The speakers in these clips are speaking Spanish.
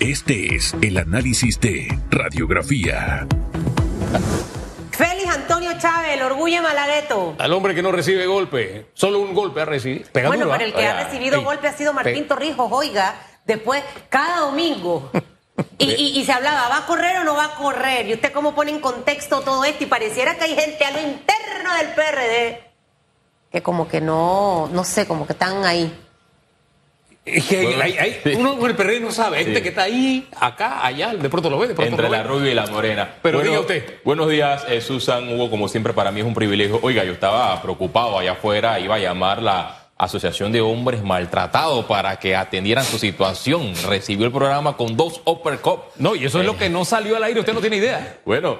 Este es el análisis de radiografía. Félix Antonio Chávez, el orgullo de Malagueto. Al hombre que no recibe golpe, solo un golpe ha recibido. Bueno, pero el que ha recibido golpe ha sido Martín Torrijos, oiga, después, cada domingo. Y, se hablaba, ¿va a correr o no va a correr? ¿Y usted cómo pone en contexto todo esto? Y pareciera que hay gente a lo interno del PRD que como que no, no sé, como que están ahí. Es que hay, uno con el PRD no sabe, gente que está ahí, acá, allá, de pronto lo ve, de pronto Entre lo ve. la rubia y la morena. Pero diga usted. Buenos días, eh, Susan Hugo, como siempre para mí es un privilegio. Oiga, yo estaba preocupado allá afuera, iba a llamar la Asociación de Hombres Maltratados para que atendieran su situación. Recibió el programa con dos upper cup. No, y eso es lo que no salió al aire, usted no tiene idea. Bueno,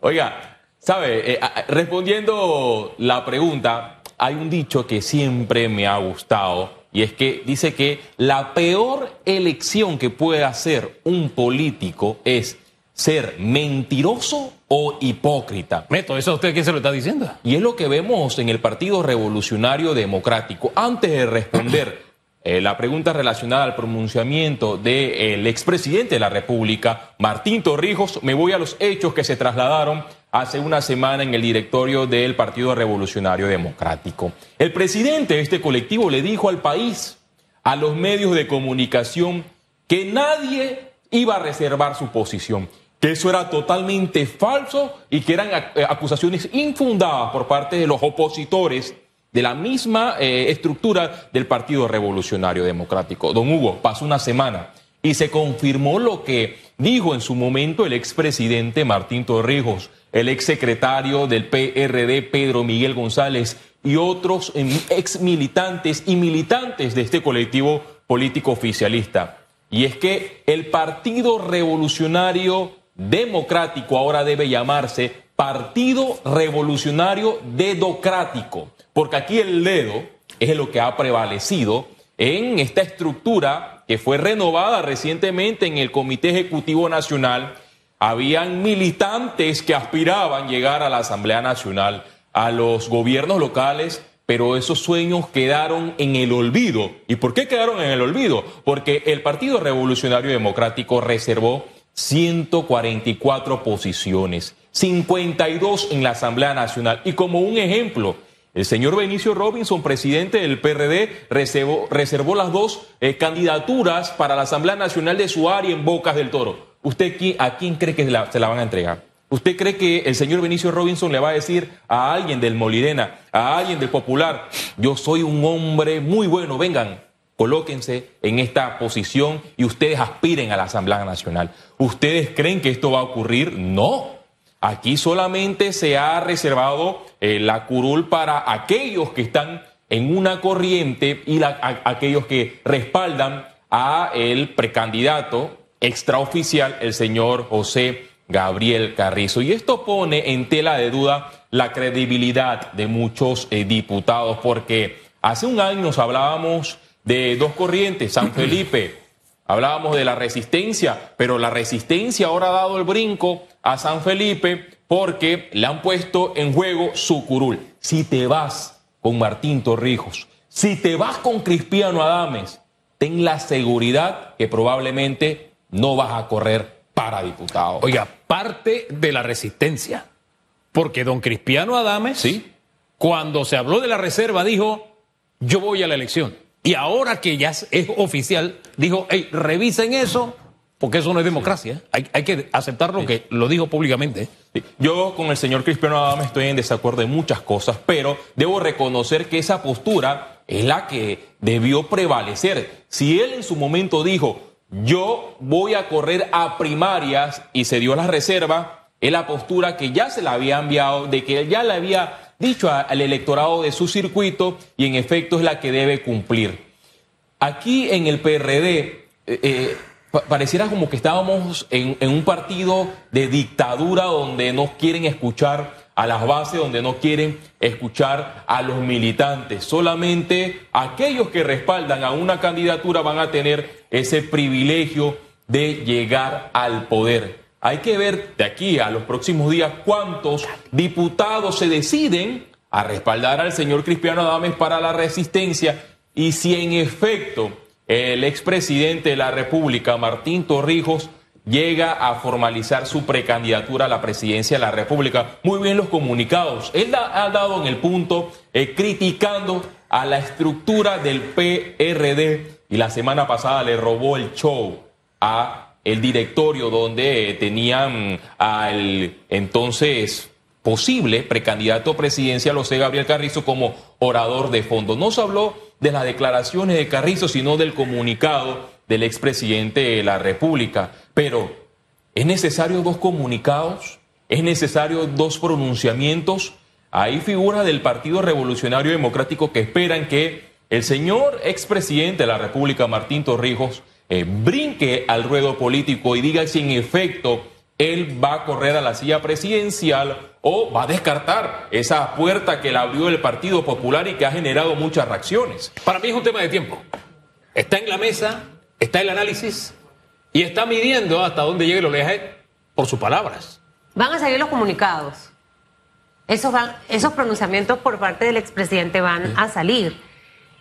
oiga, ¿sabe? Eh, respondiendo la pregunta, hay un dicho que siempre me ha gustado y es que dice que la peor elección que puede hacer un político es ser mentiroso o hipócrita. Meto, ¿eso a usted quién se lo está diciendo? Y es lo que vemos en el Partido Revolucionario Democrático. Antes de responder eh, la pregunta relacionada al pronunciamiento del expresidente de la República, Martín Torrijos, me voy a los hechos que se trasladaron hace una semana en el directorio del Partido Revolucionario Democrático. El presidente de este colectivo le dijo al país, a los medios de comunicación, que nadie iba a reservar su posición, que eso era totalmente falso y que eran eh, acusaciones infundadas por parte de los opositores de la misma eh, estructura del Partido Revolucionario Democrático. Don Hugo, pasó una semana y se confirmó lo que dijo en su momento el expresidente Martín Torrijos, el exsecretario del PRD Pedro Miguel González y otros em, ex militantes y militantes de este colectivo político oficialista. Y es que el Partido Revolucionario Democrático ahora debe llamarse Partido Revolucionario Dedocrático, porque aquí el dedo es lo que ha prevalecido en esta estructura que fue renovada recientemente en el Comité Ejecutivo Nacional habían militantes que aspiraban llegar a la Asamblea Nacional, a los gobiernos locales, pero esos sueños quedaron en el olvido. ¿Y por qué quedaron en el olvido? Porque el Partido Revolucionario Democrático reservó 144 posiciones, 52 en la Asamblea Nacional. Y como un ejemplo, el señor Benicio Robinson, presidente del PRD, reservó, las dos eh, candidaturas para la Asamblea Nacional de su área en Bocas del Toro. ¿Usted a quién cree que se la, van a entregar? ¿Usted cree que el señor Benicio Robinson le va a decir a alguien del Molirena, a alguien del Popular, yo soy un hombre muy bueno, vengan, colóquense en esta posición y ustedes aspiren a la Asamblea Nacional? ¿Ustedes creen que esto va a ocurrir? No. Aquí solamente se ha reservado eh, la curul para aquellos que están en una corriente y aquellos que respaldan a el precandidato extraoficial el señor José Gabriel Carrizo. Y esto pone en tela de duda la credibilidad de muchos eh, diputados, porque hace un año nos hablábamos de dos corrientes, San Felipe, hablábamos de la resistencia, pero la resistencia ahora ha dado el brinco a San Felipe porque le han puesto en juego su curul. Si te vas con Martín Torrijos, si te vas con Cristiano Adames, ten la seguridad que probablemente no vas a correr para diputado. Oiga, parte de la resistencia, porque don Cristiano Adames, ¿Sí? cuando se habló de la reserva, dijo, yo voy a la elección. Y ahora que ya es oficial, dijo, hey, revisen eso, porque eso no es democracia. Hay, que aceptar lo que lo dijo públicamente. Yo con el señor Cristiano Adames estoy en desacuerdo en muchas cosas, pero debo reconocer que esa postura es la que debió prevalecer. Si él en su momento dijo, yo voy a correr a primarias y se dio la reserva, es la postura que ya se le había enviado, de que él ya le había dicho al electorado de su circuito y en efecto es la que debe cumplir. Aquí en el PRD eh, eh, pareciera como que estábamos en, en un partido de dictadura donde no quieren escuchar a las bases donde no quieren escuchar a los militantes. Solamente aquellos que respaldan a una candidatura van a tener ese privilegio de llegar al poder. Hay que ver de aquí a los próximos días cuántos diputados se deciden a respaldar al señor Cristiano Adames para la resistencia y si en efecto el expresidente de la República, Martín Torrijos, llega a formalizar su precandidatura a la presidencia de la República. Muy bien los comunicados. Él ha dado en el punto eh, criticando a la estructura del PRD y la semana pasada le robó el show a el directorio donde tenían al entonces posible precandidato presidencial José Gabriel Carrizo como orador de fondo. No se habló de las declaraciones de Carrizo, sino del comunicado del expresidente de la República. Pero, ¿es necesario dos comunicados? ¿Es necesario dos pronunciamientos? Hay figuras del Partido Revolucionario Democrático que esperan que el señor expresidente de la República, Martín Torrijos, eh, brinque al ruedo político y diga si en efecto él va a correr a la silla presidencial o va a descartar esa puerta que le abrió el Partido Popular y que ha generado muchas reacciones. Para mí es un tema de tiempo. Está en la mesa, está el análisis y está midiendo hasta dónde llegue el oleaje por sus palabras. Van a salir los comunicados. Esos, van, esos pronunciamientos por parte del expresidente van a salir.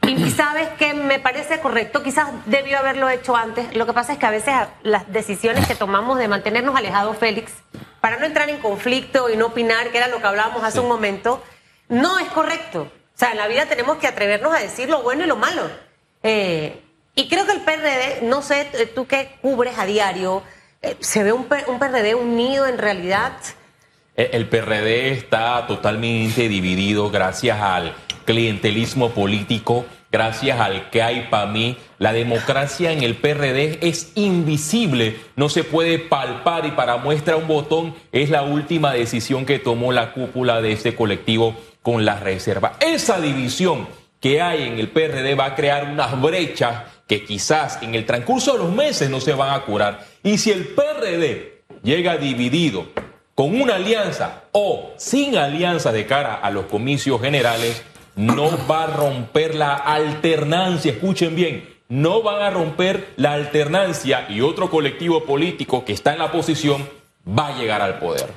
Y sabes que me parece correcto, quizás debió haberlo hecho antes. Lo que pasa es que a veces las decisiones que tomamos de mantenernos alejados, Félix, para no entrar en conflicto y no opinar, que era lo que hablábamos hace un momento, no es correcto. O sea, en la vida tenemos que atrevernos a decir lo bueno y lo malo. Eh, y creo que el PRD, no sé, tú que cubres a diario, eh, ¿se ve un, un PRD unido en realidad? El PRD está totalmente dividido gracias al clientelismo político, gracias al que hay para mí. La democracia en el PRD es invisible, no se puede palpar y para muestra un botón es la última decisión que tomó la cúpula de este colectivo con la reserva. Esa división que hay en el PRD va a crear unas brechas que quizás en el transcurso de los meses no se van a curar. Y si el PRD llega dividido con una alianza o sin alianza de cara a los comicios generales, no va a romper la alternancia, escuchen bien, no van a romper la alternancia y otro colectivo político que está en la posición va a llegar al poder.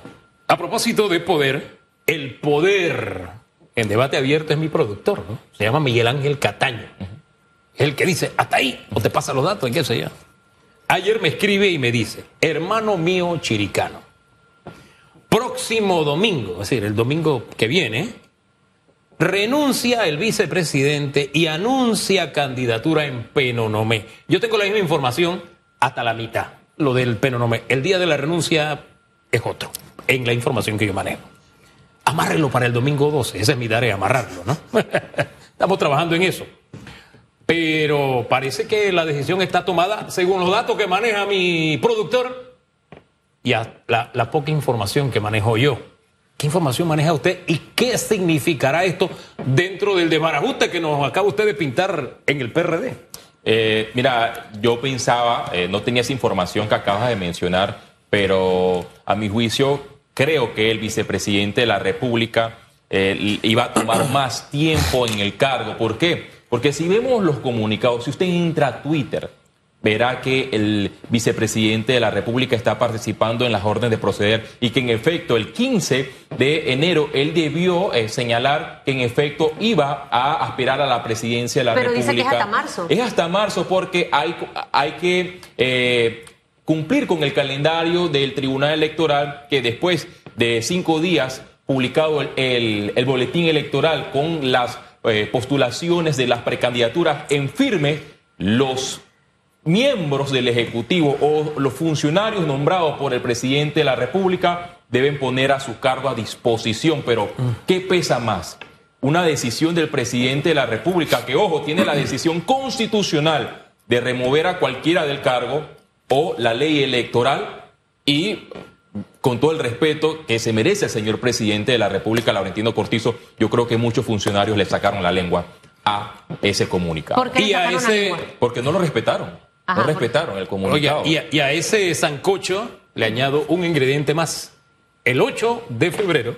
A propósito de poder, el poder en debate abierto es mi productor, ¿no? Se llama Miguel Ángel Cataño. El que dice, hasta ahí, o te pasa los datos, y qué sé yo. Ayer me escribe y me dice, hermano mío chiricano, próximo domingo, es decir, el domingo que viene, renuncia el vicepresidente y anuncia candidatura en Penonomé. Yo tengo la misma información hasta la mitad, lo del Penonomé. El día de la renuncia es otro, en la información que yo manejo. Amárrelo para el domingo 12, esa es mi tarea, amarrarlo, ¿no? Estamos trabajando en eso. Pero parece que la decisión está tomada según los datos que maneja mi productor y la, la poca información que manejo yo. ¿Qué información maneja usted y qué significará esto dentro del desbarajuste que nos acaba usted de pintar en el PRD? Eh, mira, yo pensaba, eh, no tenía esa información que acabas de mencionar, pero a mi juicio creo que el vicepresidente de la República eh, iba a tomar más tiempo en el cargo. ¿Por qué? Porque si vemos los comunicados, si usted entra a Twitter, verá que el vicepresidente de la República está participando en las órdenes de proceder y que en efecto el 15 de enero él debió eh, señalar que en efecto iba a aspirar a la presidencia de la República. Pero dice que es hasta marzo. Es hasta marzo porque hay, hay que eh, cumplir con el calendario del Tribunal Electoral que después de cinco días publicado el, el, boletín electoral con las eh, postulaciones de las precandidaturas en firme, los miembros del Ejecutivo o los funcionarios nombrados por el presidente de la República deben poner a su cargo a disposición. Pero, ¿qué pesa más? Una decisión del presidente de la República, que, ojo, tiene la decisión constitucional de remover a cualquiera del cargo, o la ley electoral y con todo el respeto que se merece el señor presidente de la República, Laurentino Cortizo, yo creo que muchos funcionarios le sacaron la lengua a ese comunicado. ¿Por qué a ese... Porque no lo respetaron no respetaron el comunicado. y, a, ese sancocho le añado un ingrediente más. El 8 de febrero,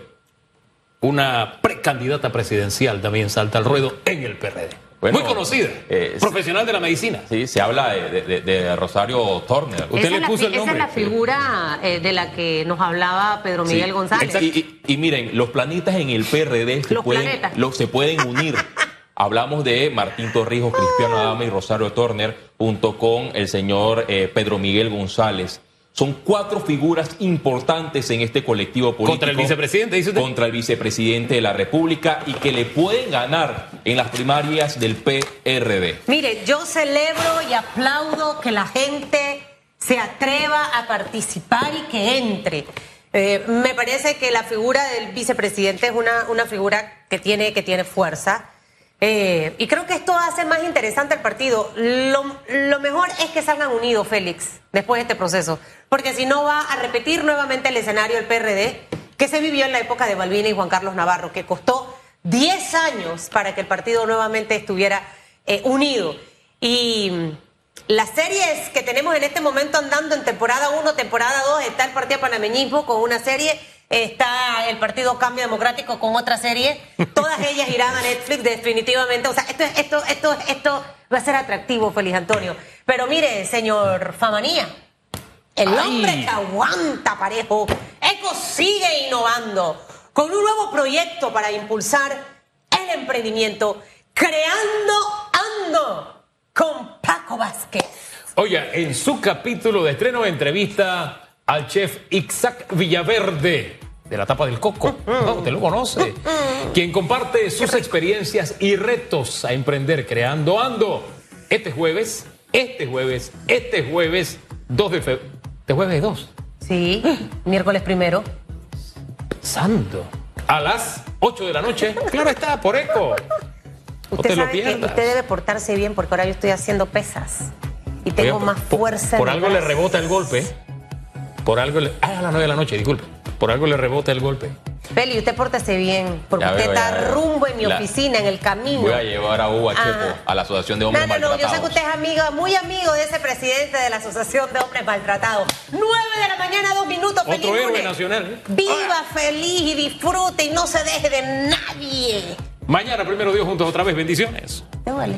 una precandidata presidencial también salta al ruedo en el PRD. Muy conocida, eh, profesional de la medicina. Sí, se habla de, Rosario Turner. Usted le puso el nombre. Esa es la figura eh, de la que nos hablaba Pedro Miguel González. Y, miren, los planetas en el PRD se pueden, se pueden unir. Hablamos de Martín Torrijos, Cristiano Adama y Rosario Turner, junto con el señor eh, Pedro Miguel González. Son cuatro figuras importantes en este colectivo político. Contra el vicepresidente, dice usted. Contra el vicepresidente de la República y que le pueden ganar en las primarias del PRD. Mire, yo celebro y aplaudo que la gente se atreva a participar y que entre. Eh, me parece que la figura del vicepresidente es una, una figura que tiene, que tiene fuerza. Eh, y creo que esto hace más interesante el partido. Lo, lo, mejor es que salgan unidos, Félix, después de este proceso. Porque si no va a repetir nuevamente el escenario del PRD que se vivió en la época de Balbina y Juan Carlos Navarro, que costó 10 años para que el partido nuevamente estuviera eh, unido. Y las series que tenemos en este momento andando en temporada 1, temporada 2, está el Partido Panameñismo con una serie, está el Partido Cambio Democrático con otra serie, todas ellas irán a Netflix definitivamente. O sea, esto, esto, esto, esto va a ser atractivo, Feliz Antonio. Pero mire, señor Famanía, el hombre que aguanta parejo, Eco sigue innovando con un nuevo proyecto para impulsar el emprendimiento, creando Ando con Paco Vázquez. Oye, en su capítulo de estreno entrevista al chef Isaac Villaverde de la tapa del coco. No, usted lo conoce. Quien comparte sus experiencias y retos a emprender creando Ando. Este jueves, este jueves, este jueves, 2 de febrero. ¿Este jueves 2? Sí, miércoles primero. Santo. A las 8 de la noche. Claro está, por eco. No Usted sabe que usted debe portarse bien porque ahora yo estoy haciendo pesas y tengo más por- fuerza. Por, en algo le rebota el golpe. Por algo le. Ah, a las 9 de la noche, disculpe. Por algo le rebota el golpe. Feli, usted pórtese bien porque Ya usted veo, está veo. rumbo en mi La- oficina, en el camino. Voy a llevar a Hugo a Chepo Ah. a la Asociación de No, Hombres no, no, yo sé que usted es amigo, muy amigo de ese presidente de la Asociación de Hombres Maltratados. 9 de la mañana, dos minutos. feliz Otro héroe lunes. nacional. ¿eh? Viva feliz y disfrute y no se deje de nadie. Mañana, primero Dios, juntos otra vez. Bendiciones. Te vale.